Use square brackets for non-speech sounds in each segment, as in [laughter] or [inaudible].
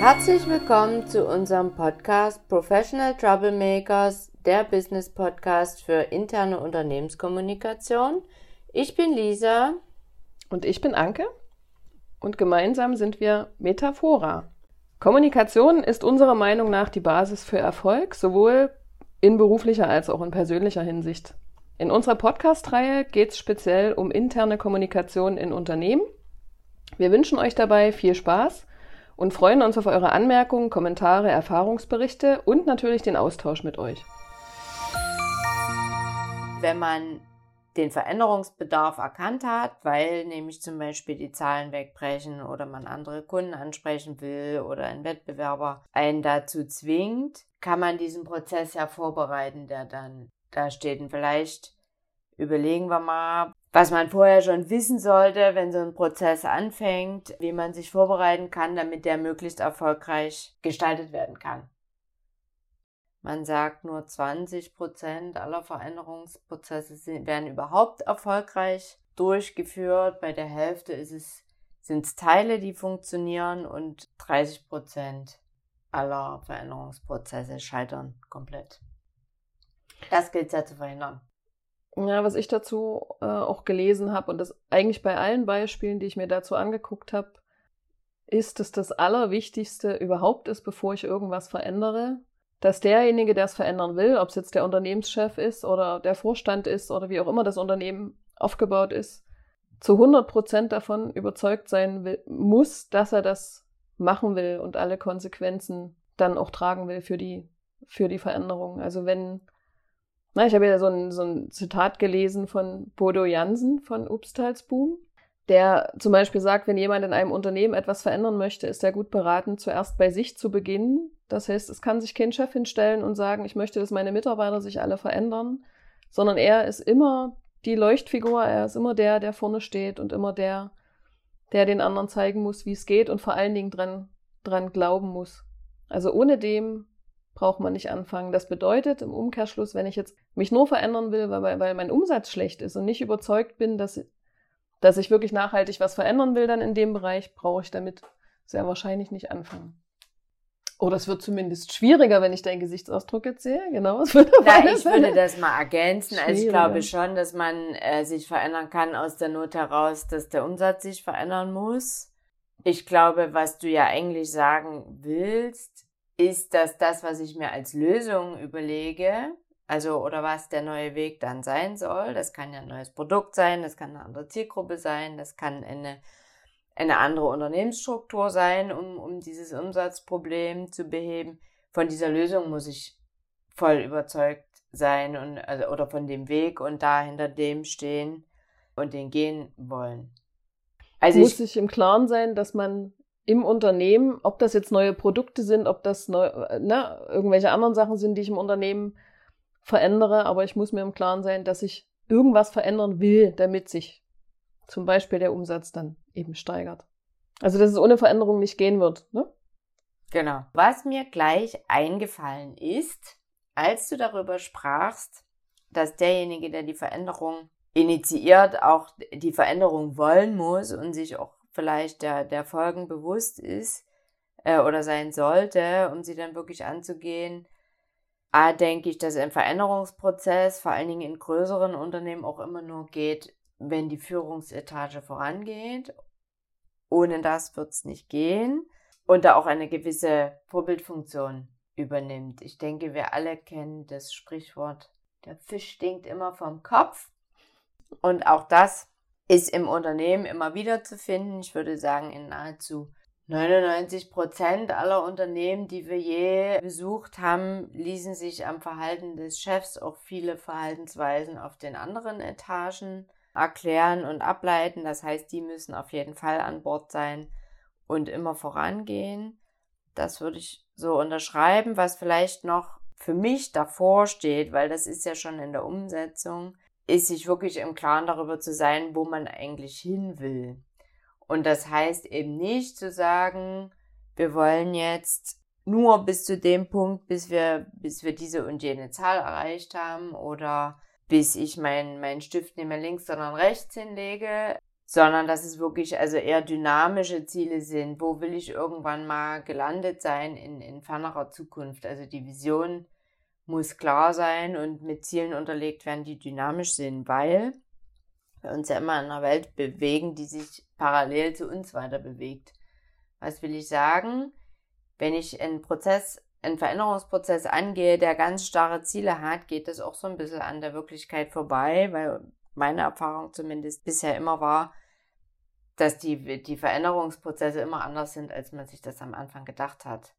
Herzlich willkommen zu unserem Podcast Professional Troublemakers, der Business Podcast für interne Unternehmenskommunikation. Ich bin Lisa. Und ich bin Anke. Und gemeinsam sind wir Metaphora. Kommunikation ist unserer Meinung nach die Basis für Erfolg, sowohl in beruflicher als auch in persönlicher Hinsicht. In unserer Podcast-Reihe geht es speziell um interne Kommunikation in Unternehmen. Wir wünschen euch dabei viel Spaß und freuen uns auf eure Anmerkungen, Kommentare, Erfahrungsberichte und natürlich den Austausch mit euch. Wenn man den Veränderungsbedarf erkannt hat, weil nämlich zum Beispiel die Zahlen wegbrechen oder man andere Kunden ansprechen will oder ein Wettbewerber einen dazu zwingt, kann man diesen Prozess ja vorbereiten, der dann da steht. Und vielleicht überlegen wir mal, was man vorher schon wissen sollte, wenn so ein Prozess anfängt, wie man sich vorbereiten kann, damit der möglichst erfolgreich gestaltet werden kann. Man sagt, nur 20 Prozent aller Veränderungsprozesse werden überhaupt erfolgreich durchgeführt. Bei der Hälfte ist es, sind es Teile, die funktionieren und 30 Prozent aller Veränderungsprozesse scheitern komplett. Das gilt ja zu verhindern. Ja, was ich dazu äh, auch gelesen habe und das eigentlich bei allen Beispielen, die ich mir dazu angeguckt habe, ist, dass das Allerwichtigste überhaupt ist, bevor ich irgendwas verändere, dass derjenige, der es verändern will, ob es jetzt der Unternehmenschef ist oder der Vorstand ist oder wie auch immer das Unternehmen aufgebaut ist, zu 100 Prozent davon überzeugt sein will, muss, dass er das machen will und alle Konsequenzen dann auch tragen will für die, für die Veränderung. Also wenn, na, ich habe ja so ein, so ein Zitat gelesen von Bodo Jansen von Upstalsboom, der zum Beispiel sagt, wenn jemand in einem Unternehmen etwas verändern möchte, ist er gut beraten, zuerst bei sich zu beginnen das heißt, es kann sich kein Chef hinstellen und sagen, ich möchte, dass meine Mitarbeiter sich alle verändern, sondern er ist immer die Leuchtfigur, er ist immer der, der vorne steht und immer der, der den anderen zeigen muss, wie es geht und vor allen Dingen dran, dran glauben muss. Also ohne dem braucht man nicht anfangen. Das bedeutet im Umkehrschluss, wenn ich jetzt mich nur verändern will, weil, weil mein Umsatz schlecht ist und nicht überzeugt bin, dass, dass ich wirklich nachhaltig was verändern will, dann in dem Bereich brauche ich damit sehr wahrscheinlich nicht anfangen. Oh, das wird zumindest schwieriger, wenn ich deinen Gesichtsausdruck jetzt sehe. Genau. Es wird Na, ich würde das mal ergänzen. Also ich glaube schon, dass man äh, sich verändern kann aus der Not heraus, dass der Umsatz sich verändern muss. Ich glaube, was du ja eigentlich sagen willst, ist, dass das, was ich mir als Lösung überlege, also oder was der neue Weg dann sein soll, das kann ja ein neues Produkt sein, das kann eine andere Zielgruppe sein, das kann eine eine andere Unternehmensstruktur sein, um, um dieses Umsatzproblem zu beheben. Von dieser Lösung muss ich voll überzeugt sein und, also, oder von dem Weg und da hinter dem stehen und den gehen wollen. Also muss sich im Klaren sein, dass man im Unternehmen, ob das jetzt neue Produkte sind, ob das neu, ne, irgendwelche anderen Sachen sind, die ich im Unternehmen verändere, aber ich muss mir im Klaren sein, dass ich irgendwas verändern will, damit sich zum Beispiel der Umsatz dann eben steigert. Also dass es ohne Veränderung nicht gehen wird. Ne? Genau. Was mir gleich eingefallen ist, als du darüber sprachst, dass derjenige, der die Veränderung initiiert, auch die Veränderung wollen muss und sich auch vielleicht der, der Folgen bewusst ist äh, oder sein sollte, um sie dann wirklich anzugehen. A, denke ich, dass ein Veränderungsprozess vor allen Dingen in größeren Unternehmen auch immer nur geht, wenn die Führungsetage vorangeht. Ohne das wird es nicht gehen. Und da auch eine gewisse Vorbildfunktion übernimmt. Ich denke, wir alle kennen das Sprichwort, der Fisch stinkt immer vom Kopf. Und auch das ist im Unternehmen immer wieder zu finden. Ich würde sagen, in nahezu 99 Prozent aller Unternehmen, die wir je besucht haben, ließen sich am Verhalten des Chefs auch viele Verhaltensweisen auf den anderen Etagen erklären und ableiten. Das heißt, die müssen auf jeden Fall an Bord sein und immer vorangehen. Das würde ich so unterschreiben, was vielleicht noch für mich davor steht, weil das ist ja schon in der Umsetzung, ist sich wirklich im Klaren darüber zu sein, wo man eigentlich hin will. Und das heißt eben nicht zu sagen, wir wollen jetzt nur bis zu dem Punkt, bis wir, bis wir diese und jene Zahl erreicht haben oder bis ich meinen mein Stift nicht mehr links, sondern rechts hinlege, sondern dass es wirklich also eher dynamische Ziele sind. Wo will ich irgendwann mal gelandet sein in, in fernerer Zukunft? Also die Vision muss klar sein und mit Zielen unterlegt werden, die dynamisch sind, weil wir uns ja immer in einer Welt bewegen, die sich parallel zu uns weiter bewegt. Was will ich sagen? Wenn ich einen Prozess, einen Veränderungsprozess angehe, der ganz starre Ziele hat, geht das auch so ein bisschen an der Wirklichkeit vorbei, weil meine Erfahrung zumindest bisher immer war, dass die, die Veränderungsprozesse immer anders sind, als man sich das am Anfang gedacht hat.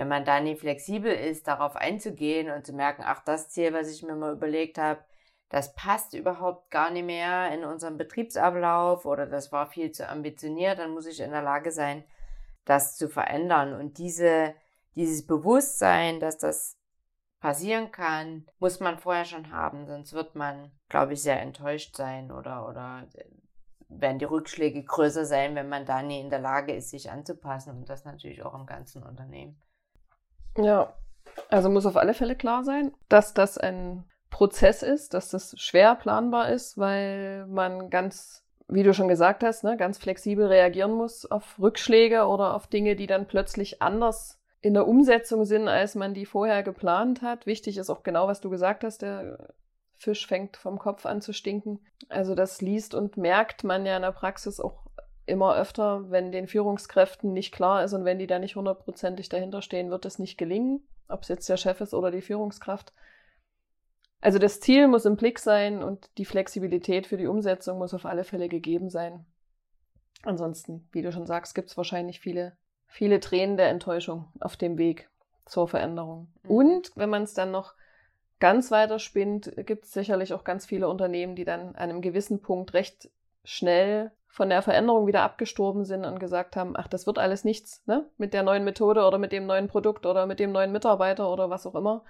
Wenn man da nie flexibel ist, darauf einzugehen und zu merken, ach, das Ziel, was ich mir mal überlegt habe, das passt überhaupt gar nicht mehr in unserem Betriebsablauf oder das war viel zu ambitioniert, dann muss ich in der Lage sein, das zu verändern. Und diese, dieses Bewusstsein, dass das passieren kann, muss man vorher schon haben, sonst wird man, glaube ich, sehr enttäuscht sein oder, oder äh, werden die Rückschläge größer sein, wenn man da nie in der Lage ist, sich anzupassen und das natürlich auch im ganzen Unternehmen. Ja, also muss auf alle Fälle klar sein, dass das ein Prozess ist, dass das schwer planbar ist, weil man ganz, wie du schon gesagt hast, ne, ganz flexibel reagieren muss auf Rückschläge oder auf Dinge, die dann plötzlich anders in der Umsetzung sind, als man die vorher geplant hat. Wichtig ist auch genau, was du gesagt hast, der Fisch fängt vom Kopf an zu stinken. Also das liest und merkt man ja in der Praxis auch immer öfter, wenn den Führungskräften nicht klar ist und wenn die da nicht hundertprozentig dahinter stehen, wird es nicht gelingen, ob es jetzt der Chef ist oder die Führungskraft. Also das Ziel muss im Blick sein und die Flexibilität für die Umsetzung muss auf alle Fälle gegeben sein. Ansonsten, wie du schon sagst, gibt es wahrscheinlich viele viele Tränen der Enttäuschung auf dem Weg zur Veränderung. Mhm. Und wenn man es dann noch ganz weiter spinnt, gibt es sicherlich auch ganz viele Unternehmen, die dann an einem gewissen Punkt recht schnell von der Veränderung wieder abgestorben sind und gesagt haben, ach, das wird alles nichts, ne? Mit der neuen Methode oder mit dem neuen Produkt oder mit dem neuen Mitarbeiter oder was auch immer.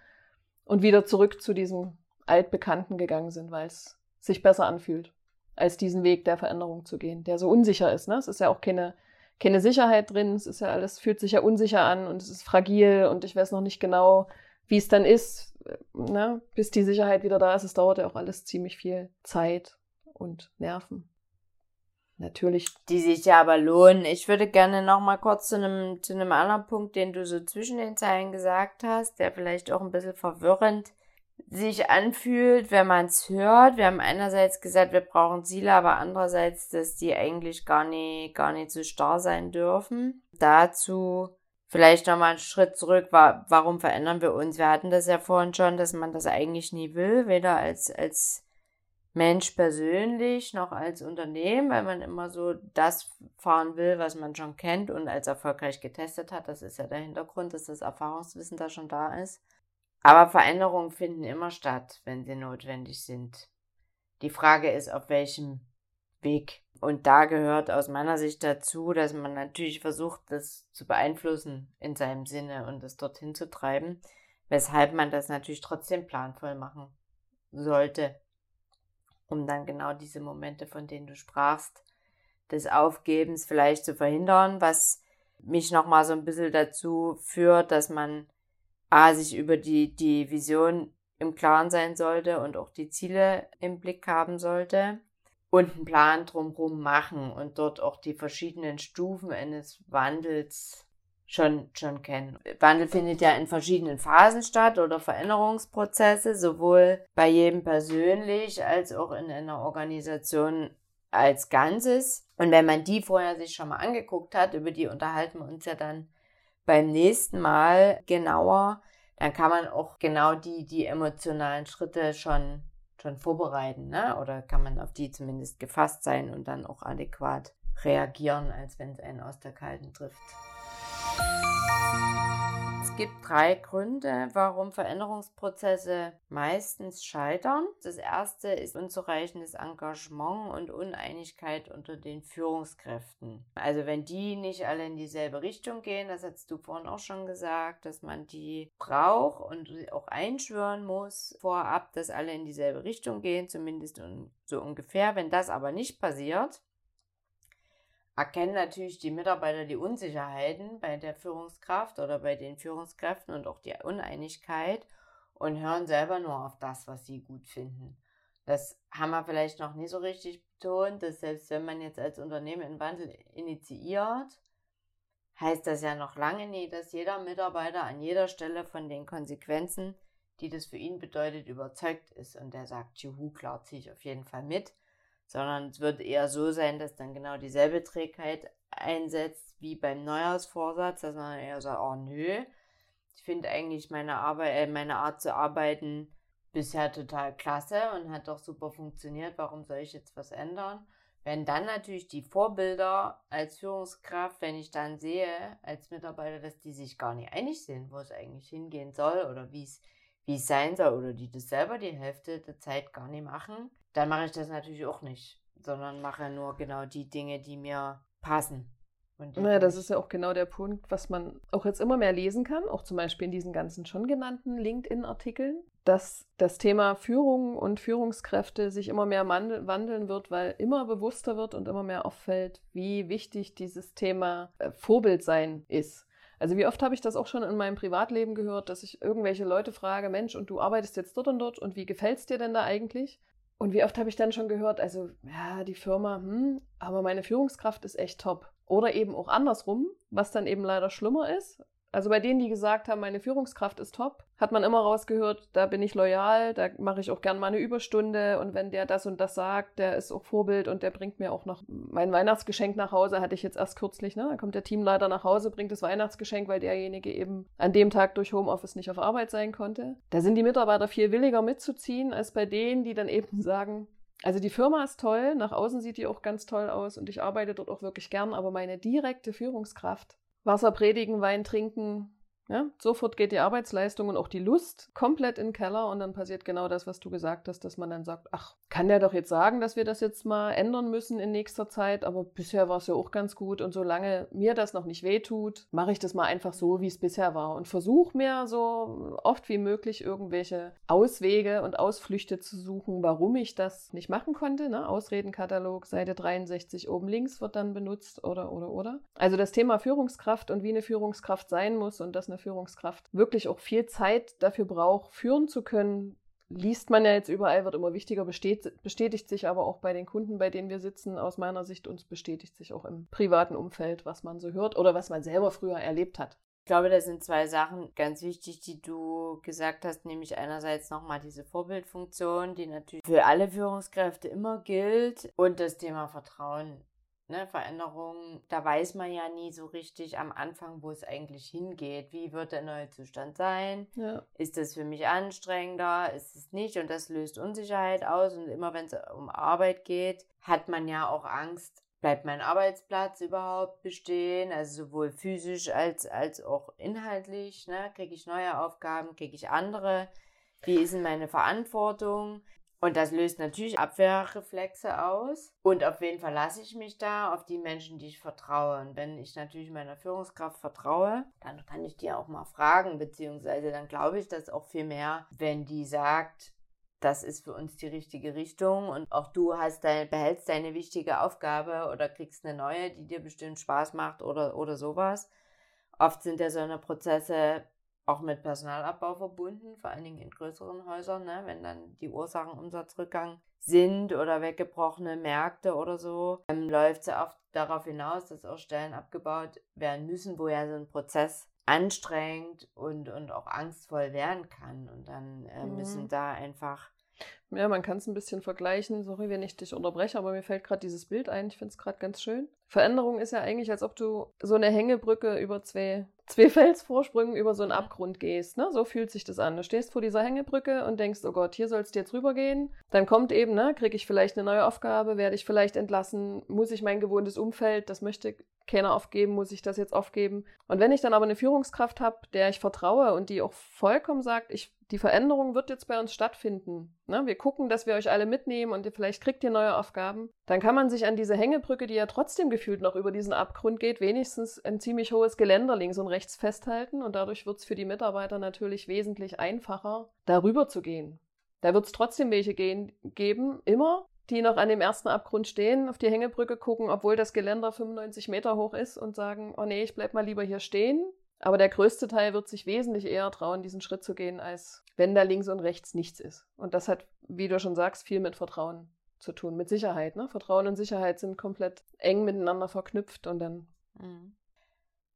Und wieder zurück zu diesem Altbekannten gegangen sind, weil es sich besser anfühlt, als diesen Weg der Veränderung zu gehen, der so unsicher ist, ne? Es ist ja auch keine keine Sicherheit drin. Es ist ja alles, fühlt sich ja unsicher an und es ist fragil und ich weiß noch nicht genau, wie es dann ist, ne? bis die Sicherheit wieder da ist. Es dauert ja auch alles ziemlich viel Zeit und Nerven. Natürlich. Die sich ja aber lohnen. Ich würde gerne noch mal kurz zu einem, zu einem anderen Punkt, den du so zwischen den Zeilen gesagt hast, der vielleicht auch ein bisschen verwirrend sich anfühlt, wenn man es hört. Wir haben einerseits gesagt, wir brauchen Ziele, aber andererseits, dass die eigentlich gar nicht, gar nicht so starr sein dürfen. Dazu vielleicht nochmal einen Schritt zurück. Warum verändern wir uns? Wir hatten das ja vorhin schon, dass man das eigentlich nie will, weder als, als Mensch persönlich noch als Unternehmen, weil man immer so das fahren will, was man schon kennt und als erfolgreich getestet hat. Das ist ja der Hintergrund, dass das Erfahrungswissen da schon da ist. Aber Veränderungen finden immer statt, wenn sie notwendig sind. Die Frage ist, auf welchem Weg. Und da gehört aus meiner Sicht dazu, dass man natürlich versucht, das zu beeinflussen in seinem Sinne und es dorthin zu treiben, weshalb man das natürlich trotzdem planvoll machen sollte, um dann genau diese Momente, von denen du sprachst, des Aufgebens vielleicht zu verhindern, was mich nochmal so ein bisschen dazu führt, dass man A, sich über die, die Vision im Klaren sein sollte und auch die Ziele im Blick haben sollte und einen Plan drumherum machen und dort auch die verschiedenen Stufen eines Wandels schon, schon kennen. Wandel findet ja in verschiedenen Phasen statt oder Veränderungsprozesse, sowohl bei jedem persönlich als auch in einer Organisation als Ganzes. Und wenn man die vorher sich schon mal angeguckt hat, über die unterhalten wir uns ja dann beim nächsten Mal genauer, dann kann man auch genau die, die emotionalen Schritte schon, schon vorbereiten, ne? Oder kann man auf die zumindest gefasst sein und dann auch adäquat reagieren, als wenn es einen aus der Kalten trifft. Es gibt drei Gründe, warum Veränderungsprozesse meistens scheitern. Das erste ist unzureichendes Engagement und Uneinigkeit unter den Führungskräften. Also wenn die nicht alle in dieselbe Richtung gehen, das hast du vorhin auch schon gesagt, dass man die braucht und auch einschwören muss vorab, dass alle in dieselbe Richtung gehen, zumindest so ungefähr. Wenn das aber nicht passiert, erkennen natürlich die Mitarbeiter die Unsicherheiten bei der Führungskraft oder bei den Führungskräften und auch die Uneinigkeit und hören selber nur auf das, was sie gut finden. Das haben wir vielleicht noch nie so richtig betont, dass selbst wenn man jetzt als Unternehmen einen Wandel initiiert, heißt das ja noch lange nie, dass jeder Mitarbeiter an jeder Stelle von den Konsequenzen, die das für ihn bedeutet, überzeugt ist und der sagt, juhu, klar, ziehe ich auf jeden Fall mit, sondern es wird eher so sein, dass dann genau dieselbe Trägheit einsetzt wie beim Neujahrsvorsatz, dass man eher sagt, oh nö, ich finde eigentlich meine Arbeit, äh, meine Art zu arbeiten bisher total klasse und hat doch super funktioniert. Warum soll ich jetzt was ändern? Wenn dann natürlich die Vorbilder als Führungskraft, wenn ich dann sehe als Mitarbeiter, dass die sich gar nicht einig sind, wo es eigentlich hingehen soll oder wie es wie es sein soll oder die das selber die Hälfte der Zeit gar nicht machen, dann mache ich das natürlich auch nicht, sondern mache nur genau die Dinge, die mir passen. Naja, das ist ja auch genau der Punkt, was man auch jetzt immer mehr lesen kann, auch zum Beispiel in diesen ganzen schon genannten LinkedIn-Artikeln, dass das Thema Führung und Führungskräfte sich immer mehr wandeln wird, weil immer bewusster wird und immer mehr auffällt, wie wichtig dieses Thema äh, Vorbild sein ist. Also wie oft habe ich das auch schon in meinem Privatleben gehört, dass ich irgendwelche Leute frage, Mensch, und du arbeitest jetzt dort und dort und wie gefällt's dir denn da eigentlich? Und wie oft habe ich dann schon gehört, also ja, die Firma, hm, aber meine Führungskraft ist echt top. Oder eben auch andersrum, was dann eben leider schlimmer ist. Also bei denen, die gesagt haben, meine Führungskraft ist top, hat man immer rausgehört, da bin ich loyal, da mache ich auch gern mal eine Überstunde und wenn der das und das sagt, der ist auch Vorbild und der bringt mir auch noch mein Weihnachtsgeschenk nach Hause, hatte ich jetzt erst kürzlich, ne? Da kommt der Teamleiter nach Hause, bringt das Weihnachtsgeschenk, weil derjenige eben an dem Tag durch Homeoffice nicht auf Arbeit sein konnte. Da sind die Mitarbeiter viel williger mitzuziehen, als bei denen, die dann [laughs] eben sagen, also die Firma ist toll, nach außen sieht die auch ganz toll aus und ich arbeite dort auch wirklich gern, aber meine direkte Führungskraft, Wasser predigen, Wein trinken, ja, sofort geht die Arbeitsleistung und auch die Lust komplett in den Keller und dann passiert genau das, was du gesagt hast, dass man dann sagt, ach, kann der doch jetzt sagen, dass wir das jetzt mal ändern müssen in nächster Zeit, aber bisher war es ja auch ganz gut und solange mir das noch nicht wehtut, mache ich das mal einfach so, wie es bisher war und versuche mir so oft wie möglich irgendwelche Auswege und Ausflüchte zu suchen, warum ich das nicht machen konnte. Ne? Ausredenkatalog, Seite 63 oben links wird dann benutzt oder oder oder. Also das Thema Führungskraft und wie eine Führungskraft sein muss und dass eine Führungskraft wirklich auch viel Zeit dafür braucht, führen zu können, liest man ja jetzt überall, wird immer wichtiger, bestätigt, sich aber auch bei den Kunden, bei denen wir sitzen, aus meiner Sicht, uns bestätigt sich auch im privaten Umfeld, was man so hört oder was man selber früher erlebt hat. Ich glaube, da sind zwei Sachen ganz wichtig, die du gesagt hast, nämlich einerseits nochmal diese Vorbildfunktion, die natürlich für alle Führungskräfte immer gilt und das Thema Vertrauen ne, Veränderungen, da weiß man ja nie so richtig am Anfang, wo es eigentlich hingeht. Wie wird der neue Zustand sein? Ja. Ist das für mich anstrengender? Ist es nicht? Und das löst Unsicherheit aus. Und immer wenn es um Arbeit geht, hat man ja auch Angst, bleibt mein Arbeitsplatz überhaupt bestehen? Also sowohl physisch als, als auch inhaltlich. Ne? Kriege ich neue Aufgaben? Kriege ich andere? Wie ist denn meine Verantwortung? Und das löst natürlich Abwehrreflexe aus. Und auf wen verlasse ich mich da? Auf die Menschen, die ich vertraue. Und wenn ich natürlich meiner Führungskraft vertraue, dann kann ich die auch mal fragen, beziehungsweise dann glaube ich das auch viel mehr, wenn die sagt, das ist für uns die richtige Richtung und auch du hast dein, behältst deine wichtige Aufgabe oder kriegst eine neue, die dir bestimmt Spaß macht oder, oder sowas. Oft sind ja so eine Prozesse auch mit Personalabbau verbunden, vor allen Dingen in größeren Häusern, ne? wenn dann die Ursachen Umsatzrückgang sind oder weggebrochene Märkte oder so, ähm, läuft es ja oft darauf hinaus, dass auch Stellen abgebaut werden müssen, wo ja so ein Prozess anstrengend und, und auch angstvoll werden kann. Und dann äh, mhm. müssen da einfach ja, man kann es ein bisschen vergleichen. Sorry, wenn ich dich unterbreche, aber mir fällt gerade dieses Bild ein. Ich finde es gerade ganz schön. Veränderung ist ja eigentlich, als ob du so eine Hängebrücke über zwei, zwei Felsvorsprüngen über so einen Abgrund gehst. Ne? So fühlt sich das an. Du stehst vor dieser Hängebrücke und denkst, oh Gott, hier sollst du jetzt rübergehen. Dann kommt eben, ne, kriege ich vielleicht eine neue Aufgabe, werde ich vielleicht entlassen, muss ich mein gewohntes Umfeld, das möchte keiner aufgeben, muss ich das jetzt aufgeben. Und wenn ich dann aber eine Führungskraft habe, der ich vertraue und die auch vollkommen sagt, ich, die Veränderung wird jetzt bei uns stattfinden. Ne? Wir gucken, dass wir euch alle mitnehmen und vielleicht kriegt ihr neue Aufgaben. Dann kann man sich an diese Hängebrücke, die ja trotzdem gefühlt noch über diesen Abgrund geht, wenigstens ein ziemlich hohes Geländer links und rechts festhalten und dadurch wird es für die Mitarbeiter natürlich wesentlich einfacher, darüber zu gehen. Da wird es trotzdem welche gehen, geben, immer, die noch an dem ersten Abgrund stehen, auf die Hängebrücke gucken, obwohl das Geländer 95 Meter hoch ist und sagen, oh nee, ich bleib mal lieber hier stehen. Aber der größte Teil wird sich wesentlich eher trauen, diesen Schritt zu gehen, als wenn da links und rechts nichts ist. Und das hat, wie du schon sagst, viel mit Vertrauen zu tun, mit Sicherheit. Ne? Vertrauen und Sicherheit sind komplett eng miteinander verknüpft und dann mhm.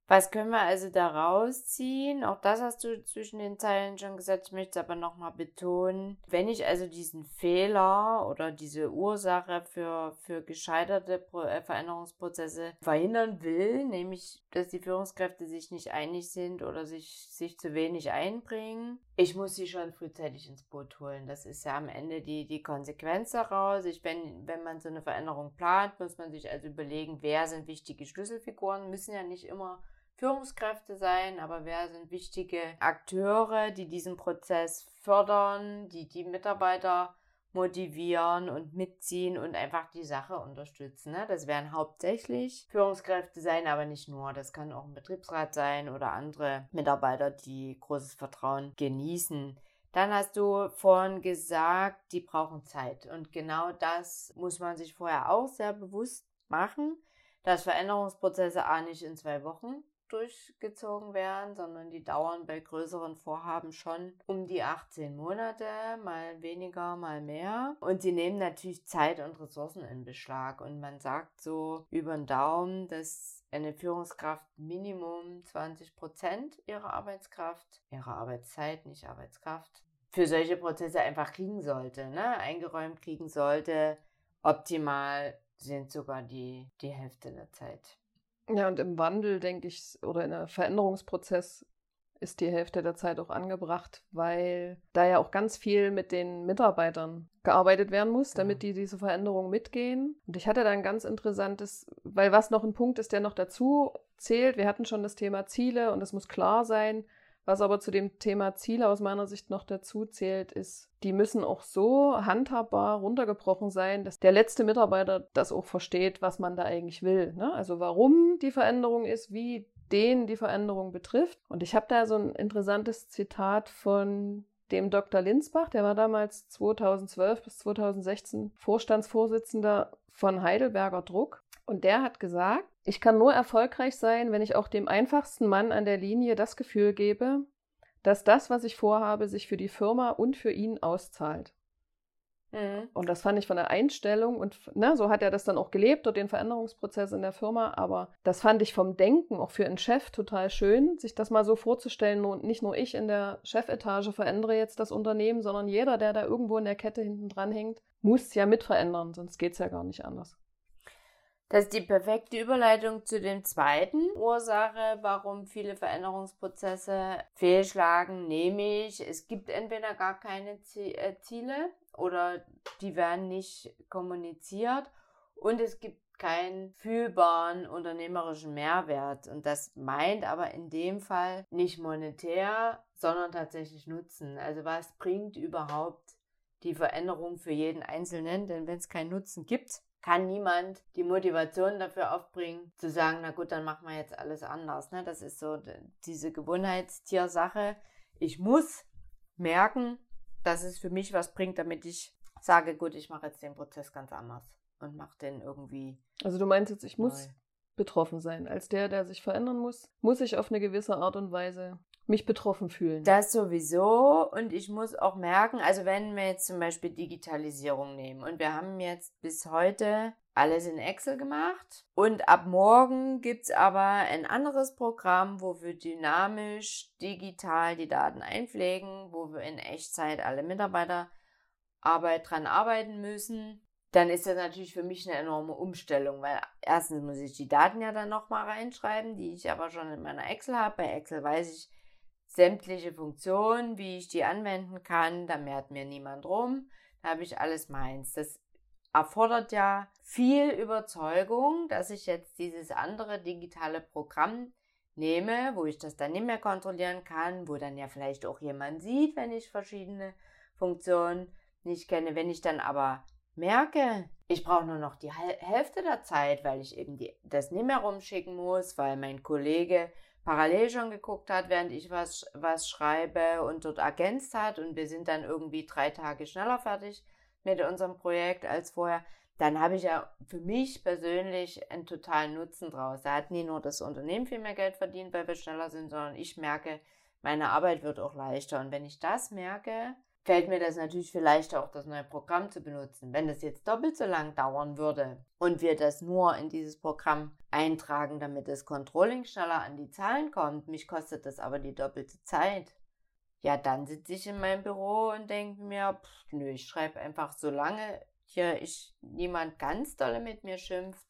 Was können wir also da rausziehen? Auch das hast du zwischen den Zeilen schon gesagt. Ich möchte es aber nochmal betonen. Wenn ich also diesen Fehler oder diese Ursache für, für gescheiterte äh, Veränderungsprozesse verhindern will, nämlich, dass die Führungskräfte sich nicht einig sind oder sich, sich zu wenig einbringen, ich muss sie schon frühzeitig ins Boot holen. Das ist ja am Ende die, die Konsequenz daraus. Ich, wenn, wenn man so eine Veränderung plant, muss man sich also überlegen, wer sind wichtige Schlüsselfiguren, müssen ja nicht immer Führungskräfte sein, aber wer sind wichtige Akteure, die diesen Prozess fördern, die die Mitarbeiter motivieren und mitziehen und einfach die Sache unterstützen. Ne? Das werden hauptsächlich Führungskräfte sein, aber nicht nur. Das kann auch ein Betriebsrat sein oder andere Mitarbeiter, die großes Vertrauen genießen. Dann hast du vorhin gesagt, die brauchen Zeit. Und genau das muss man sich vorher auch sehr bewusst machen, dass Veränderungsprozesse A nicht in zwei Wochen durchgezogen werden, sondern die dauern bei größeren Vorhaben schon um die 18 Monate, mal weniger, mal mehr. Und sie nehmen natürlich Zeit und Ressourcen in Beschlag. Und man sagt so über den Daumen, dass eine Führungskraft Minimum 20 Prozent ihrer Arbeitskraft, ihrer Arbeitszeit, nicht Arbeitskraft, für solche Prozesse einfach kriegen sollte, ne? eingeräumt kriegen sollte. Optimal sind sogar die, die Hälfte der Zeit. Ja, und im Wandel, denke ich, oder in einem Veränderungsprozess ist die Hälfte der Zeit auch angebracht, weil da ja auch ganz viel mit den Mitarbeitern gearbeitet werden muss, damit die diese Veränderung mitgehen. Und ich hatte da ein ganz interessantes, weil was noch ein Punkt ist, der noch dazu zählt. Wir hatten schon das Thema Ziele und es muss klar sein, was aber zu dem Thema Ziele aus meiner Sicht noch dazu zählt, ist, die müssen auch so handhabbar runtergebrochen sein, dass der letzte Mitarbeiter das auch versteht, was man da eigentlich will. Ne? Also warum die Veränderung ist, wie den die Veränderung betrifft. Und ich habe da so ein interessantes Zitat von dem Dr. Linsbach, der war damals 2012 bis 2016 Vorstandsvorsitzender von Heidelberger Druck. Und der hat gesagt, ich kann nur erfolgreich sein, wenn ich auch dem einfachsten Mann an der Linie das Gefühl gebe, dass das, was ich vorhabe, sich für die Firma und für ihn auszahlt. Mhm. Und das fand ich von der Einstellung und ne, so hat er das dann auch gelebt, dort den Veränderungsprozess in der Firma. Aber das fand ich vom Denken auch für einen Chef total schön, sich das mal so vorzustellen. Und nicht nur ich in der Chefetage verändere jetzt das Unternehmen, sondern jeder, der da irgendwo in der Kette hinten dran hängt, muss ja mit verändern, sonst geht's ja gar nicht anders. Das ist die perfekte Überleitung zu dem zweiten Ursache, warum viele Veränderungsprozesse fehlschlagen, nämlich es gibt entweder gar keine äh, Ziele oder die werden nicht kommuniziert und es gibt keinen fühlbaren unternehmerischen Mehrwert. Und das meint aber in dem Fall nicht monetär, sondern tatsächlich Nutzen. Also was bringt überhaupt die Veränderung für jeden Einzelnen? Denn wenn es keinen Nutzen gibt, kann niemand die Motivation dafür aufbringen, zu sagen, na gut, dann machen wir jetzt alles anders. Ne? Das ist so diese Gewohnheitstiersache. Ich muss merken, dass es für mich was bringt, damit ich sage, gut, ich mache jetzt den Prozess ganz anders und mache den irgendwie. Also du meinst jetzt, ich neu. muss betroffen sein. Als der, der sich verändern muss, muss ich auf eine gewisse Art und Weise mich betroffen fühlen. Das sowieso. Und ich muss auch merken, also wenn wir jetzt zum Beispiel Digitalisierung nehmen und wir haben jetzt bis heute alles in Excel gemacht und ab morgen gibt's aber ein anderes Programm, wo wir dynamisch digital die Daten einpflegen, wo wir in Echtzeit alle Mitarbeiter Arbeit dran arbeiten müssen dann ist das natürlich für mich eine enorme Umstellung, weil erstens muss ich die Daten ja dann nochmal reinschreiben, die ich aber schon in meiner Excel habe. Bei Excel weiß ich, sämtliche Funktionen, wie ich die anwenden kann. Da mehrt mir niemand rum. Da habe ich alles meins. Das erfordert ja viel Überzeugung, dass ich jetzt dieses andere digitale Programm nehme, wo ich das dann nicht mehr kontrollieren kann, wo dann ja vielleicht auch jemand sieht, wenn ich verschiedene Funktionen nicht kenne. Wenn ich dann aber merke, ich brauche nur noch die Hälfte der Zeit, weil ich eben die, das nicht mehr rumschicken muss, weil mein Kollege parallel schon geguckt hat, während ich was, was schreibe und dort ergänzt hat und wir sind dann irgendwie drei Tage schneller fertig mit unserem Projekt als vorher, dann habe ich ja für mich persönlich einen totalen Nutzen draus. Da hat nie nur das Unternehmen viel mehr Geld verdient, weil wir schneller sind, sondern ich merke, meine Arbeit wird auch leichter. Und wenn ich das merke, fällt mir das natürlich viel leichter, auch das neue Programm zu benutzen. Wenn das jetzt doppelt so lang dauern würde und wir das nur in dieses Programm eintragen, damit das Controlling schneller an die Zahlen kommt, mich kostet das aber die doppelte Zeit. Ja, dann sitze ich in meinem Büro und denke mir, pff, nö, ich schreibe einfach so lange hier ich niemand ganz dolle mit mir schimpft,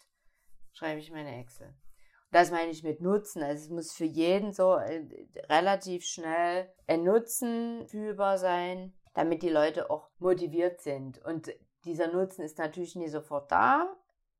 schreibe ich meine Excel. Das meine ich mit Nutzen. Also es muss für jeden so äh, relativ schnell ein Nutzen fühlbar sein, damit die Leute auch motiviert sind. Und dieser Nutzen ist natürlich nie sofort da,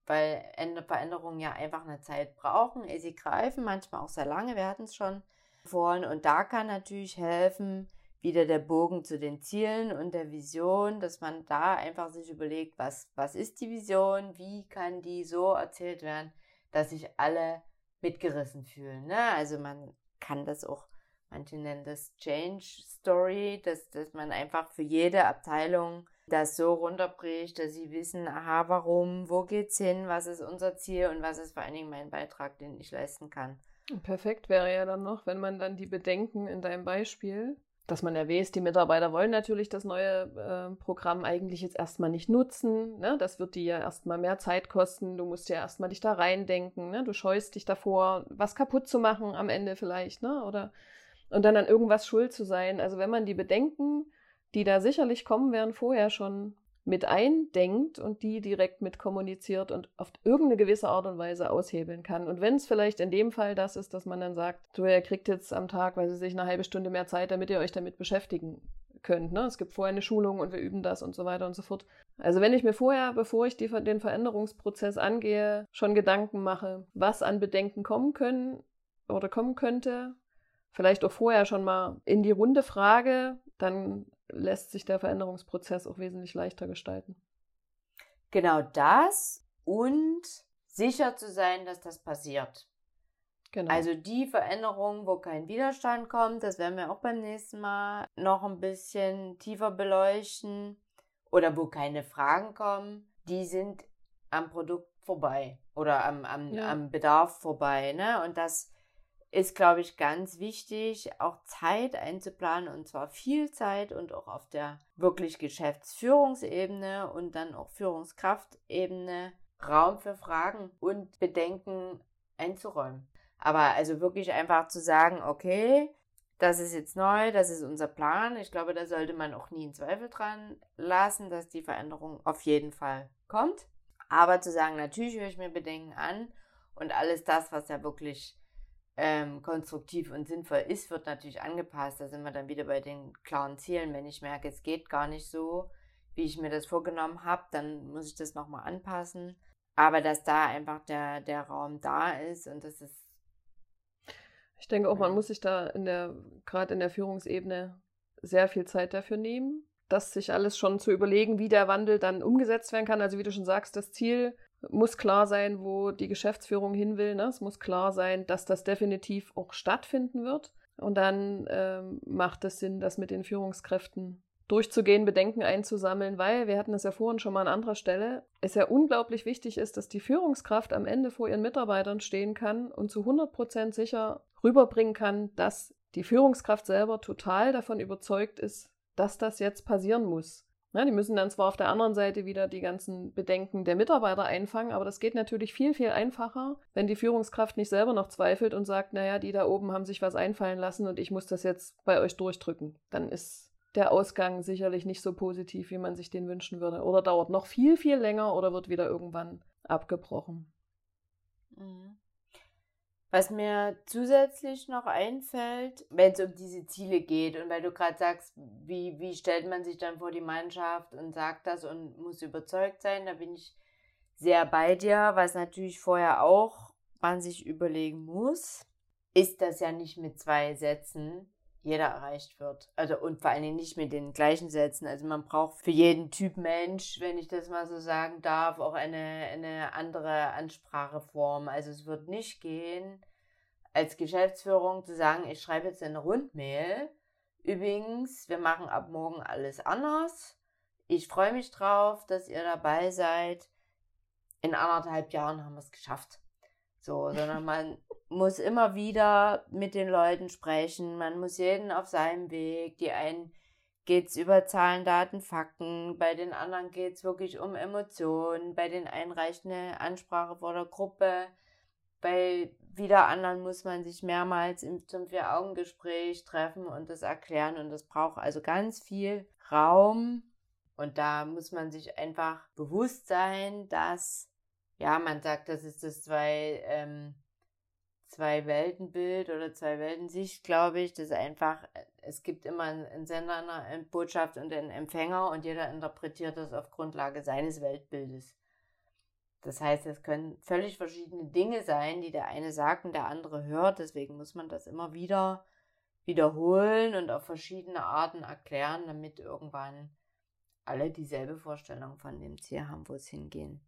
weil Veränderungen ja einfach eine Zeit brauchen, sie greifen, manchmal auch sehr lange. Wir hatten es schon vorhin. Und da kann natürlich helfen, wieder der Bogen zu den Zielen und der Vision, dass man da einfach sich überlegt, was, was ist die Vision, wie kann die so erzählt werden, dass sich alle mitgerissen fühlen. Ne? Also man kann das auch, manche nennen das Change Story, dass, dass man einfach für jede Abteilung das so runterbricht, dass sie wissen, aha, warum, wo geht's hin, was ist unser Ziel und was ist vor allen Dingen mein Beitrag, den ich leisten kann. Perfekt wäre ja dann noch, wenn man dann die Bedenken in deinem Beispiel dass man erwähnt, die Mitarbeiter wollen natürlich das neue äh, Programm eigentlich jetzt erstmal nicht nutzen. Ne? Das wird dir ja erstmal mehr Zeit kosten. Du musst ja erstmal dich da reindenken. Ne? Du scheust dich davor, was kaputt zu machen am Ende vielleicht, ne? Oder und dann an irgendwas schuld zu sein. Also wenn man die Bedenken, die da sicherlich kommen werden, vorher schon mit eindenkt und die direkt mit kommuniziert und auf irgendeine gewisse Art und Weise aushebeln kann. Und wenn es vielleicht in dem Fall das ist, dass man dann sagt, du, ihr kriegt jetzt am Tag, weil sie sich eine halbe Stunde mehr Zeit, damit ihr euch damit beschäftigen könnt. Ne? Es gibt vorher eine Schulung und wir üben das und so weiter und so fort. Also wenn ich mir vorher, bevor ich die, den Veränderungsprozess angehe, schon Gedanken mache, was an Bedenken kommen können oder kommen könnte, vielleicht auch vorher schon mal in die Runde frage, dann lässt sich der Veränderungsprozess auch wesentlich leichter gestalten. Genau das und sicher zu sein, dass das passiert. Genau. Also die Veränderung, wo kein Widerstand kommt, das werden wir auch beim nächsten Mal noch ein bisschen tiefer beleuchten. Oder wo keine Fragen kommen, die sind am Produkt vorbei oder am, am, ja. am Bedarf vorbei. Ne? Und das ist, glaube ich, ganz wichtig, auch Zeit einzuplanen und zwar viel Zeit und auch auf der wirklich Geschäftsführungsebene und dann auch Führungskraftebene Raum für Fragen und Bedenken einzuräumen. Aber also wirklich einfach zu sagen, okay, das ist jetzt neu, das ist unser Plan. Ich glaube, da sollte man auch nie in Zweifel dran lassen, dass die Veränderung auf jeden Fall kommt. Aber zu sagen, natürlich höre ich mir Bedenken an und alles das, was ja wirklich ähm, konstruktiv und sinnvoll ist, wird natürlich angepasst. Da sind wir dann wieder bei den klaren Zielen. Wenn ich merke, es geht gar nicht so, wie ich mir das vorgenommen habe, dann muss ich das nochmal anpassen. Aber dass da einfach der, der Raum da ist und das ist. Ich denke auch, man muss sich da in der, gerade in der Führungsebene sehr viel Zeit dafür nehmen, das sich alles schon zu überlegen, wie der Wandel dann umgesetzt werden kann. Also wie du schon sagst, das Ziel muss klar sein, wo die Geschäftsführung hin will. Ne? Es muss klar sein, dass das definitiv auch stattfinden wird. Und dann ähm, macht es Sinn, das mit den Führungskräften durchzugehen, Bedenken einzusammeln, weil, wir hatten das ja vorhin schon mal an anderer Stelle, es ja unglaublich wichtig ist, dass die Führungskraft am Ende vor ihren Mitarbeitern stehen kann und zu 100 Prozent sicher rüberbringen kann, dass die Führungskraft selber total davon überzeugt ist, dass das jetzt passieren muss. Ja, die müssen dann zwar auf der anderen Seite wieder die ganzen Bedenken der Mitarbeiter einfangen, aber das geht natürlich viel, viel einfacher, wenn die Führungskraft nicht selber noch zweifelt und sagt, naja, die da oben haben sich was einfallen lassen und ich muss das jetzt bei euch durchdrücken. Dann ist der Ausgang sicherlich nicht so positiv, wie man sich den wünschen würde. Oder dauert noch viel, viel länger oder wird wieder irgendwann abgebrochen. Mhm. Was mir zusätzlich noch einfällt, wenn es um diese Ziele geht und weil du gerade sagst, wie, wie stellt man sich dann vor die Mannschaft und sagt das und muss überzeugt sein, da bin ich sehr bei dir, was natürlich vorher auch man sich überlegen muss, ist das ja nicht mit zwei Sätzen jeder erreicht wird. Also und vor allen Dingen nicht mit den gleichen Sätzen. Also man braucht für jeden Typ Mensch, wenn ich das mal so sagen darf, auch eine, eine andere Anspracheform. Also es wird nicht gehen, als Geschäftsführung zu sagen, ich schreibe jetzt eine Rundmail. Übrigens, wir machen ab morgen alles anders. Ich freue mich drauf, dass ihr dabei seid. in anderthalb Jahren haben wir es geschafft. So, sondern [laughs] man muss immer wieder mit den Leuten sprechen. Man muss jeden auf seinem Weg. Die einen geht's über Zahlen, Daten, Fakten. Bei den anderen geht's wirklich um Emotionen. Bei den einen reicht eine Ansprache vor der Gruppe. Bei wieder anderen muss man sich mehrmals im, zum Vier-Augen-Gespräch treffen und das erklären. Und das braucht also ganz viel Raum. Und da muss man sich einfach bewusst sein, dass ja, man sagt, das ist das zwei, ähm, zwei Weltenbild oder zwei Weltensicht, glaube ich. Das ist einfach, es gibt immer einen Sender eine Botschaft und einen Empfänger und jeder interpretiert das auf Grundlage seines Weltbildes. Das heißt, es können völlig verschiedene Dinge sein, die der eine sagt und der andere hört. Deswegen muss man das immer wieder wiederholen und auf verschiedene Arten erklären, damit irgendwann alle dieselbe Vorstellung von dem Ziel haben, wo es hingehen.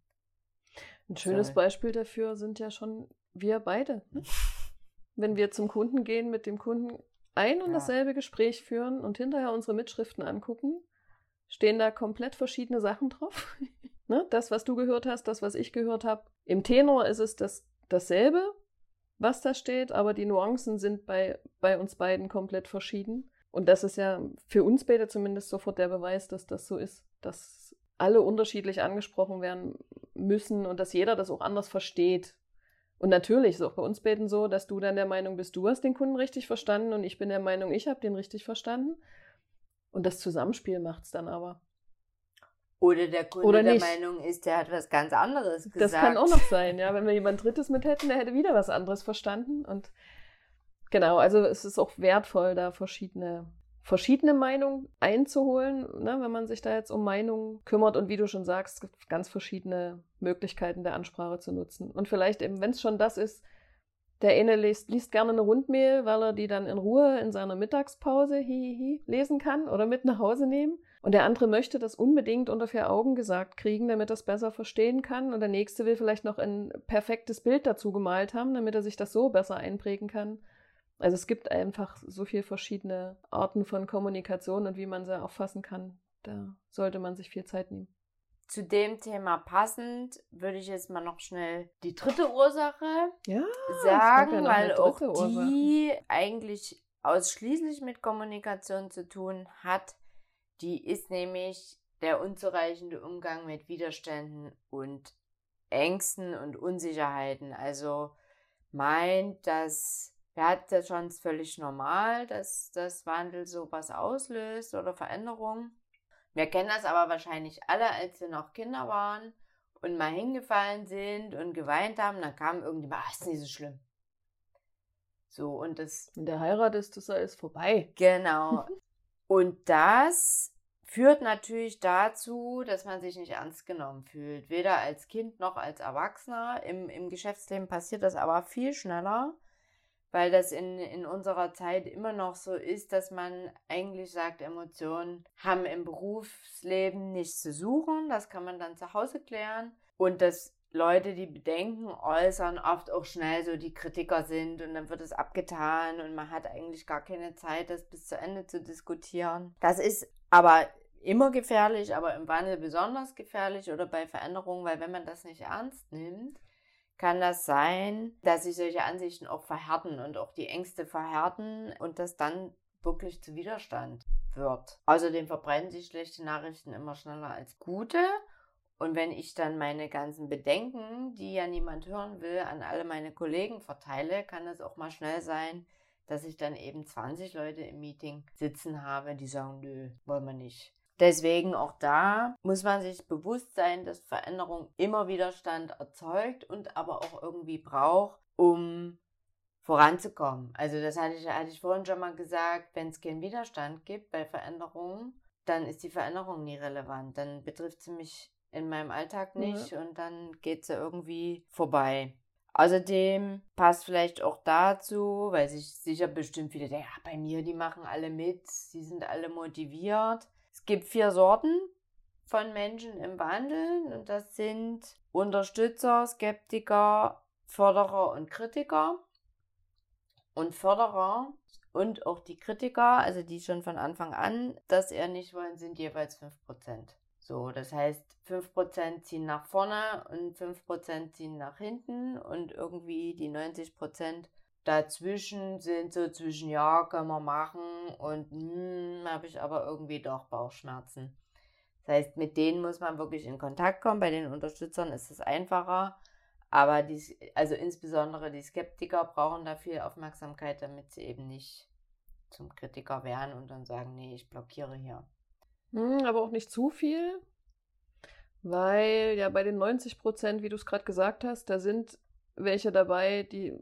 Ein schönes Sorry. Beispiel dafür sind ja schon wir beide. Ne? [laughs] Wenn wir zum Kunden gehen, mit dem Kunden ein und ja. dasselbe Gespräch führen und hinterher unsere Mitschriften angucken, stehen da komplett verschiedene Sachen drauf. [laughs] ne? Das, was du gehört hast, das, was ich gehört habe. Im Tenor ist es das, dasselbe, was da steht, aber die Nuancen sind bei, bei uns beiden komplett verschieden. Und das ist ja für uns beide zumindest sofort der Beweis, dass das so ist, dass alle unterschiedlich angesprochen werden müssen und dass jeder das auch anders versteht. Und natürlich ist es auch bei uns beiden so, dass du dann der Meinung bist, du hast den Kunden richtig verstanden und ich bin der Meinung, ich habe den richtig verstanden. Und das Zusammenspiel macht's dann aber. Oder der Kunde Oder der Meinung ist, der hat was ganz anderes gesagt. Das kann auch noch [laughs] sein, ja. Wenn wir jemand Drittes mit hätten, der hätte wieder was anderes verstanden. Und genau, also es ist auch wertvoll, da verschiedene verschiedene Meinungen einzuholen, ne, wenn man sich da jetzt um Meinungen kümmert und wie du schon sagst, ganz verschiedene Möglichkeiten der Ansprache zu nutzen. Und vielleicht eben, wenn es schon das ist, der eine liest, liest gerne eine Rundmail, weil er die dann in Ruhe in seiner Mittagspause hihihi lesen kann oder mit nach Hause nehmen. Und der andere möchte das unbedingt unter vier Augen gesagt kriegen, damit er es besser verstehen kann. Und der nächste will vielleicht noch ein perfektes Bild dazu gemalt haben, damit er sich das so besser einprägen kann. Also es gibt einfach so viele verschiedene Arten von Kommunikation und wie man sie auffassen kann. Da sollte man sich viel Zeit nehmen. Zu dem Thema passend würde ich jetzt mal noch schnell die dritte Ursache ja, sagen, weil auch die Ursache. eigentlich ausschließlich mit Kommunikation zu tun hat. Die ist nämlich der unzureichende Umgang mit Widerständen und Ängsten und Unsicherheiten. Also meint, dass wir hatten das schon völlig normal, dass das Wandel sowas auslöst oder Veränderungen. Wir kennen das aber wahrscheinlich alle, als wir noch Kinder waren und mal hingefallen sind und geweint haben, dann kam irgendjemand, ah, ist nicht so schlimm. So, und das. In der Heirat ist das alles vorbei. Genau. [laughs] und das führt natürlich dazu, dass man sich nicht ernst genommen fühlt. Weder als Kind noch als Erwachsener. Im, im Geschäftsleben passiert das aber viel schneller weil das in, in unserer Zeit immer noch so ist, dass man eigentlich sagt, Emotionen haben im Berufsleben nichts zu suchen. Das kann man dann zu Hause klären. Und dass Leute, die Bedenken äußern, oft auch schnell so die Kritiker sind und dann wird es abgetan und man hat eigentlich gar keine Zeit, das bis zu Ende zu diskutieren. Das ist aber immer gefährlich, aber im Wandel besonders gefährlich oder bei Veränderungen, weil wenn man das nicht ernst nimmt, kann das sein, dass sich solche Ansichten auch verhärten und auch die Ängste verhärten und das dann wirklich zu Widerstand wird. Außerdem verbreiten sich schlechte Nachrichten immer schneller als gute. Und wenn ich dann meine ganzen Bedenken, die ja niemand hören will, an alle meine Kollegen verteile, kann es auch mal schnell sein, dass ich dann eben 20 Leute im Meeting sitzen habe, die sagen, nö, wollen wir nicht. Deswegen auch da muss man sich bewusst sein, dass Veränderung immer Widerstand erzeugt und aber auch irgendwie braucht, um voranzukommen. Also das hatte ich, hatte ich vorhin schon mal gesagt, wenn es keinen Widerstand gibt bei Veränderungen, dann ist die Veränderung nie relevant. Dann betrifft sie mich in meinem Alltag nicht mhm. und dann geht sie irgendwie vorbei. Außerdem passt vielleicht auch dazu, weil sich sicher bestimmt viele denken, ja, bei mir, die machen alle mit, sie sind alle motiviert. Es gibt vier Sorten von Menschen im Wandel und das sind Unterstützer, Skeptiker, Förderer und Kritiker. Und Förderer und auch die Kritiker, also die schon von Anfang an das eher nicht wollen, sind jeweils fünf Prozent. So, das heißt, 5% ziehen nach vorne und 5% ziehen nach hinten und irgendwie die 90% dazwischen sind so zwischen, ja, können wir machen und hm, habe ich aber irgendwie doch Bauchschmerzen. Das heißt, mit denen muss man wirklich in Kontakt kommen. Bei den Unterstützern ist es einfacher. Aber die, also insbesondere die Skeptiker brauchen da viel Aufmerksamkeit, damit sie eben nicht zum Kritiker werden und dann sagen, nee, ich blockiere hier. Hm, aber auch nicht zu viel, weil ja bei den 90 Prozent, wie du es gerade gesagt hast, da sind welche dabei, die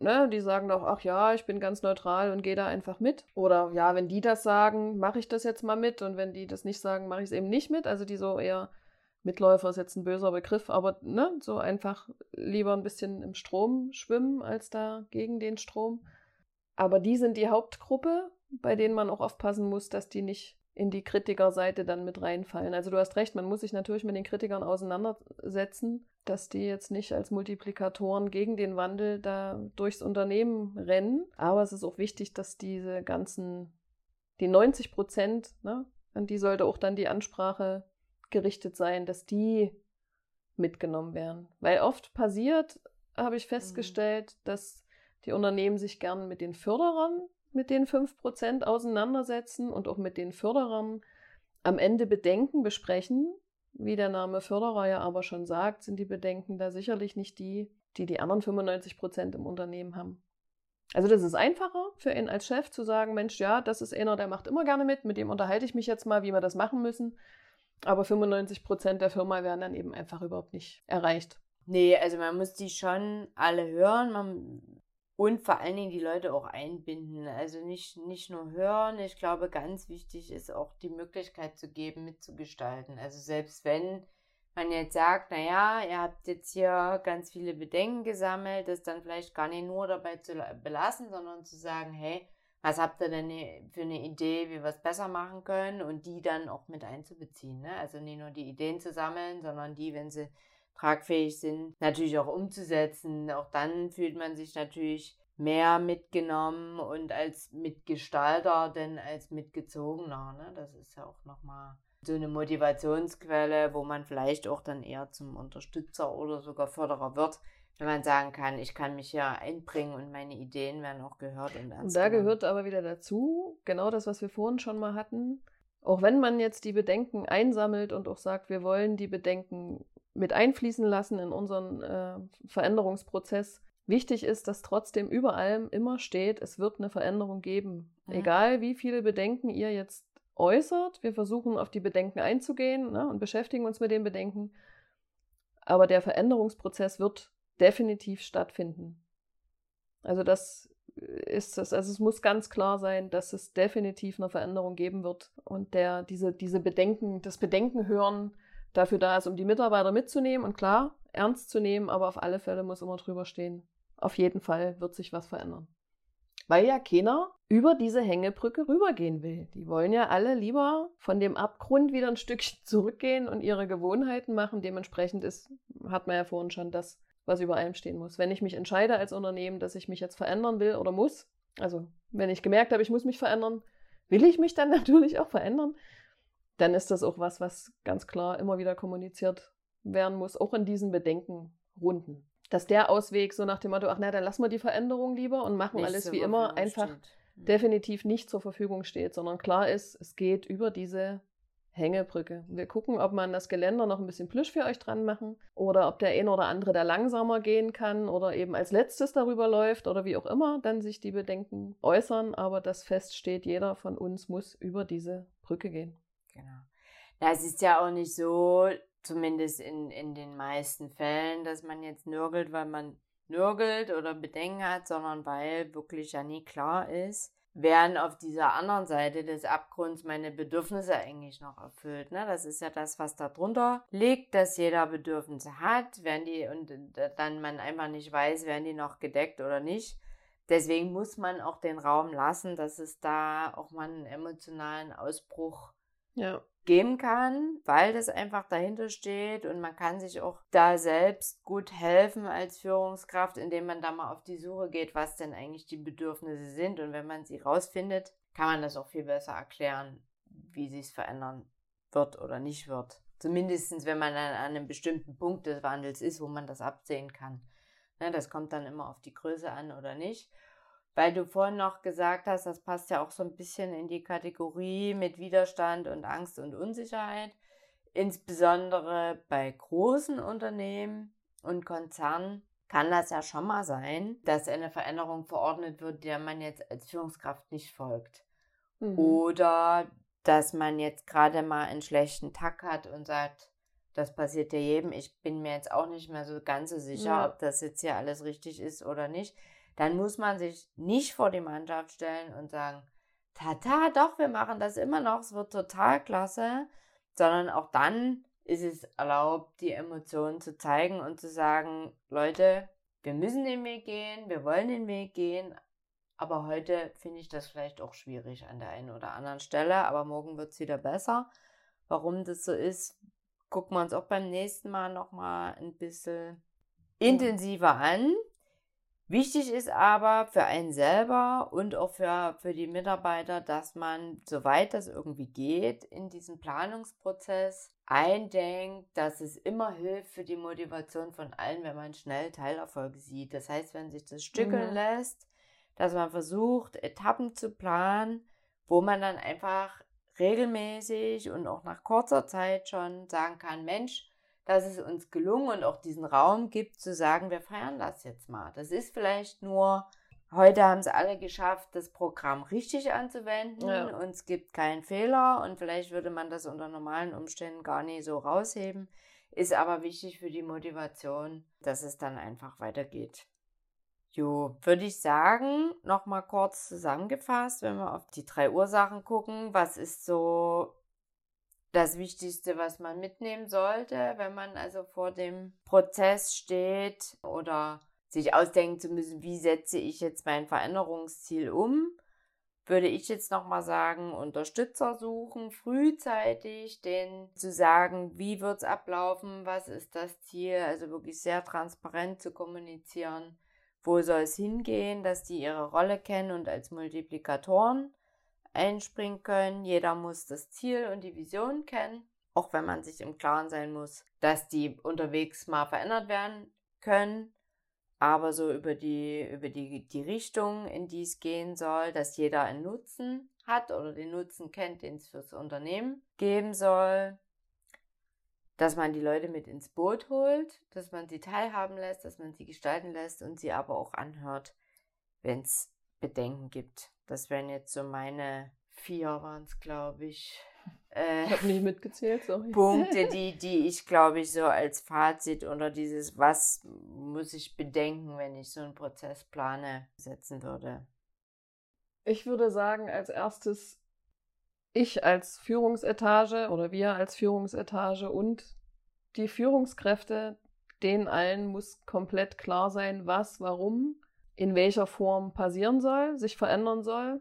ne, die sagen doch, ach ja, ich bin ganz neutral und gehe da einfach mit. Oder ja, wenn die das sagen, mache ich das jetzt mal mit. Und wenn die das nicht sagen, mache ich es eben nicht mit. Also die so eher Mitläufer ist jetzt ein böser Begriff, aber ne, so einfach lieber ein bisschen im Strom schwimmen als da gegen den Strom. Aber die sind die Hauptgruppe, bei denen man auch aufpassen muss, dass die nicht in die Kritikerseite dann mit reinfallen. Also du hast recht, man muss sich natürlich mit den Kritikern auseinandersetzen, dass die jetzt nicht als Multiplikatoren gegen den Wandel da durchs Unternehmen rennen. Aber es ist auch wichtig, dass diese ganzen, die 90 Prozent, ne, an die sollte auch dann die Ansprache gerichtet sein, dass die mitgenommen werden. Weil oft passiert, habe ich festgestellt, mhm. dass die Unternehmen sich gern mit den Förderern mit den 5% auseinandersetzen und auch mit den Förderern am Ende Bedenken besprechen. Wie der Name Förderer ja aber schon sagt, sind die Bedenken da sicherlich nicht die, die die anderen 95% im Unternehmen haben. Also das ist einfacher für ihn als Chef zu sagen, Mensch, ja, das ist einer, der macht immer gerne mit, mit dem unterhalte ich mich jetzt mal, wie wir das machen müssen. Aber 95% der Firma werden dann eben einfach überhaupt nicht erreicht. Nee, also man muss die schon alle hören. Man und vor allen Dingen die Leute auch einbinden. Also nicht, nicht nur hören. Ich glaube, ganz wichtig ist auch die Möglichkeit zu geben, mitzugestalten. Also selbst wenn man jetzt sagt, naja, ihr habt jetzt hier ganz viele Bedenken gesammelt, das dann vielleicht gar nicht nur dabei zu belassen, sondern zu sagen, hey, was habt ihr denn für eine Idee, wie wir es besser machen können und die dann auch mit einzubeziehen. Ne? Also nicht nur die Ideen zu sammeln, sondern die, wenn sie tragfähig sind, natürlich auch umzusetzen. Auch dann fühlt man sich natürlich mehr mitgenommen und als Mitgestalter denn als Mitgezogener. Ne? Das ist ja auch nochmal so eine Motivationsquelle, wo man vielleicht auch dann eher zum Unterstützer oder sogar Förderer wird, wenn man sagen kann, ich kann mich ja einbringen und meine Ideen werden auch gehört und ernst Und da gehört aber wieder dazu, genau das, was wir vorhin schon mal hatten, auch wenn man jetzt die Bedenken einsammelt und auch sagt, wir wollen die Bedenken mit einfließen lassen in unseren äh, Veränderungsprozess. Wichtig ist, dass trotzdem über allem immer steht, es wird eine Veränderung geben. Mhm. Egal wie viele Bedenken ihr jetzt äußert, wir versuchen auf die Bedenken einzugehen ne, und beschäftigen uns mit den Bedenken. Aber der Veränderungsprozess wird definitiv stattfinden. Also das ist es, also es muss ganz klar sein, dass es definitiv eine Veränderung geben wird und der diese diese Bedenken, das Bedenken hören dafür da ist, um die Mitarbeiter mitzunehmen und klar, ernst zu nehmen, aber auf alle Fälle muss immer drüber stehen. Auf jeden Fall wird sich was verändern. Weil ja keiner über diese Hängebrücke rübergehen will. Die wollen ja alle lieber von dem Abgrund wieder ein Stückchen [laughs] zurückgehen und ihre Gewohnheiten machen. Dementsprechend ist, hat man ja vorhin schon das, was über allem stehen muss. Wenn ich mich entscheide als Unternehmen, dass ich mich jetzt verändern will oder muss, also wenn ich gemerkt habe, ich muss mich verändern, will ich mich dann [laughs] natürlich auch verändern dann ist das auch was, was ganz klar immer wieder kommuniziert werden muss, auch in diesen Bedenkenrunden. Dass der Ausweg so nach dem Motto, ach na, dann lassen wir die Veränderung lieber und machen nicht alles wie immer, einfach steht. definitiv nicht zur Verfügung steht, sondern klar ist, es geht über diese Hängebrücke. Wir gucken, ob man das Geländer noch ein bisschen plüsch für euch dran machen oder ob der eine oder andere da langsamer gehen kann oder eben als letztes darüber läuft oder wie auch immer, dann sich die Bedenken äußern. Aber das feststeht, jeder von uns muss über diese Brücke gehen. Genau. Na, es ist ja auch nicht so, zumindest in, in den meisten Fällen, dass man jetzt nörgelt, weil man nörgelt oder Bedenken hat, sondern weil wirklich ja nie klar ist, werden auf dieser anderen Seite des Abgrunds meine Bedürfnisse eigentlich noch erfüllt. Ne? Das ist ja das, was da drunter liegt, dass jeder Bedürfnisse hat, werden die und dann man einfach nicht weiß, werden die noch gedeckt oder nicht. Deswegen muss man auch den Raum lassen, dass es da auch mal einen emotionalen Ausbruch ja. geben kann, weil das einfach dahinter steht und man kann sich auch da selbst gut helfen als Führungskraft, indem man da mal auf die Suche geht, was denn eigentlich die Bedürfnisse sind und wenn man sie rausfindet, kann man das auch viel besser erklären, wie sie es verändern wird oder nicht wird. Zumindestens, wenn man an einem bestimmten Punkt des Wandels ist, wo man das absehen kann. Ne, das kommt dann immer auf die Größe an oder nicht. Weil du vorhin noch gesagt hast, das passt ja auch so ein bisschen in die Kategorie mit Widerstand und Angst und Unsicherheit. Insbesondere bei großen Unternehmen und Konzernen kann das ja schon mal sein, dass eine Veränderung verordnet wird, der man jetzt als Führungskraft nicht folgt. Mhm. Oder dass man jetzt gerade mal einen schlechten Tag hat und sagt, das passiert ja jedem. Ich bin mir jetzt auch nicht mehr so ganz so sicher, ja. ob das jetzt hier alles richtig ist oder nicht. Dann muss man sich nicht vor die Mannschaft stellen und sagen, tata, doch, wir machen das immer noch, es wird total klasse, sondern auch dann ist es erlaubt, die Emotionen zu zeigen und zu sagen, Leute, wir müssen den Weg gehen, wir wollen den Weg gehen, aber heute finde ich das vielleicht auch schwierig an der einen oder anderen Stelle, aber morgen wird es wieder besser. Warum das so ist, gucken wir uns auch beim nächsten Mal nochmal ein bisschen intensiver an. Wichtig ist aber für einen selber und auch für, für die Mitarbeiter, dass man, soweit das irgendwie geht, in diesem Planungsprozess eindenkt, dass es immer hilft für die Motivation von allen, wenn man schnell Teilerfolge sieht. Das heißt, wenn sich das stückeln mhm. lässt, dass man versucht, Etappen zu planen, wo man dann einfach regelmäßig und auch nach kurzer Zeit schon sagen kann, Mensch, dass es uns gelungen und auch diesen Raum gibt zu sagen, wir feiern das jetzt mal. Das ist vielleicht nur, heute haben es alle geschafft, das Programm richtig anzuwenden ja. und es gibt keinen Fehler und vielleicht würde man das unter normalen Umständen gar nicht so rausheben. Ist aber wichtig für die Motivation, dass es dann einfach weitergeht. Jo, würde ich sagen, nochmal kurz zusammengefasst, wenn wir auf die drei Ursachen gucken, was ist so das Wichtigste, was man mitnehmen sollte, wenn man also vor dem Prozess steht oder sich ausdenken zu müssen, wie setze ich jetzt mein Veränderungsziel um, würde ich jetzt nochmal sagen, Unterstützer suchen, frühzeitig den zu sagen, wie wird's ablaufen, was ist das Ziel, also wirklich sehr transparent zu kommunizieren, wo soll es hingehen, dass die ihre Rolle kennen und als Multiplikatoren einspringen können. Jeder muss das Ziel und die Vision kennen, auch wenn man sich im Klaren sein muss, dass die unterwegs mal verändert werden können. Aber so über die, über die, die Richtung, in die es gehen soll, dass jeder einen Nutzen hat oder den Nutzen kennt, den es fürs Unternehmen geben soll. Dass man die Leute mit ins Boot holt, dass man sie teilhaben lässt, dass man sie gestalten lässt und sie aber auch anhört, wenn es Bedenken gibt. Das wären jetzt so meine vier waren es, glaube ich. [laughs] Äh, ich habe nicht mitgezählt, sorry. Punkte, [laughs] die, die ich, glaube ich, so als Fazit oder dieses, was muss ich bedenken, wenn ich so einen Prozess plane, setzen würde. Ich würde sagen, als erstes, ich als Führungsetage oder wir als Führungsetage und die Führungskräfte, denen allen muss komplett klar sein, was, warum in welcher Form passieren soll, sich verändern soll.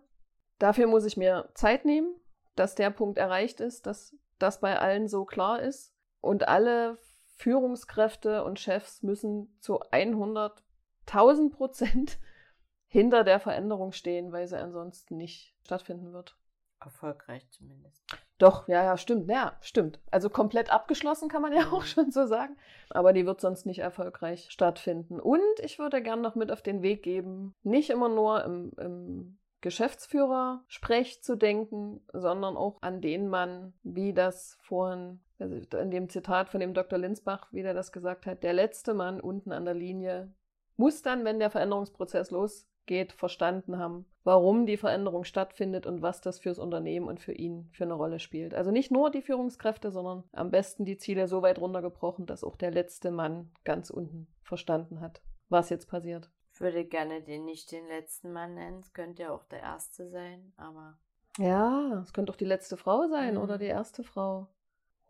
Dafür muss ich mir Zeit nehmen, dass der Punkt erreicht ist, dass das bei allen so klar ist. Und alle Führungskräfte und Chefs müssen zu 100.000 Prozent [laughs] hinter der Veränderung stehen, weil sie ansonsten nicht stattfinden wird. Erfolgreich zumindest. Doch, ja, ja, stimmt. Ja, stimmt. Also komplett abgeschlossen kann man ja auch mhm. [laughs] schon so sagen. Aber die wird sonst nicht erfolgreich stattfinden. Und ich würde gern noch mit auf den Weg geben, nicht immer nur im, im Geschäftsführer-Sprech zu denken, sondern auch an den Mann, wie das vorhin, also in dem Zitat von dem Dr. Linsbach, wie der das gesagt hat, der letzte Mann unten an der Linie muss dann, wenn der Veränderungsprozess los geht, verstanden haben, warum die Veränderung stattfindet und was das fürs Unternehmen und für ihn für eine Rolle spielt. Also nicht nur die Führungskräfte, sondern am besten die Ziele so weit runtergebrochen, dass auch der letzte Mann ganz unten verstanden hat, was jetzt passiert. Ich würde gerne den nicht den letzten Mann nennen, es könnte ja auch der erste sein, aber. Ja, es könnte auch die letzte Frau sein mhm. oder die erste Frau.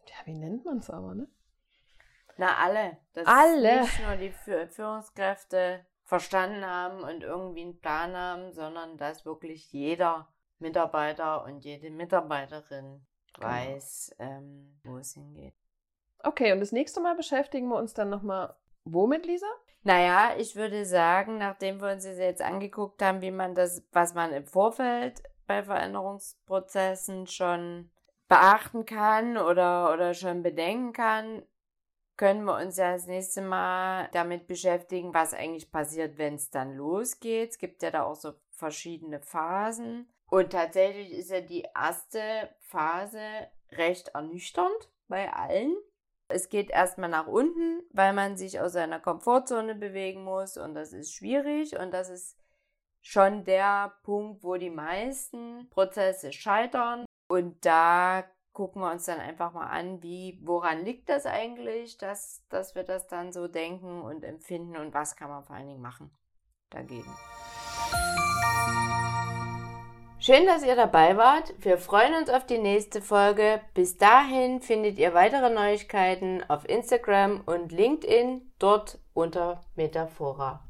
Ja, wie nennt man es aber, ne? Na, alle. Das alle. nicht nur die Führungskräfte, verstanden haben und irgendwie einen Plan haben, sondern dass wirklich jeder Mitarbeiter und jede Mitarbeiterin genau. weiß, ähm, wo es hingeht. Okay, und das nächste Mal beschäftigen wir uns dann nochmal womit, Lisa? Naja, ich würde sagen, nachdem wir uns jetzt angeguckt haben, wie man das, was man im Vorfeld bei Veränderungsprozessen schon beachten kann oder, oder schon bedenken kann, können wir uns ja das nächste Mal damit beschäftigen, was eigentlich passiert, wenn es dann losgeht. Es gibt ja da auch so verschiedene Phasen. Und tatsächlich ist ja die erste Phase recht ernüchternd bei allen. Es geht erstmal nach unten, weil man sich aus seiner Komfortzone bewegen muss und das ist schwierig und das ist schon der Punkt, wo die meisten Prozesse scheitern. Und da gucken wir uns dann einfach mal an, wie, woran liegt das eigentlich, dass, dass wir das dann so denken und empfinden und was kann man vor allen Dingen machen dagegen. Schön, dass ihr dabei wart. Wir freuen uns auf die nächste Folge. Bis dahin findet ihr weitere Neuigkeiten auf Instagram und LinkedIn dort unter Metaphora.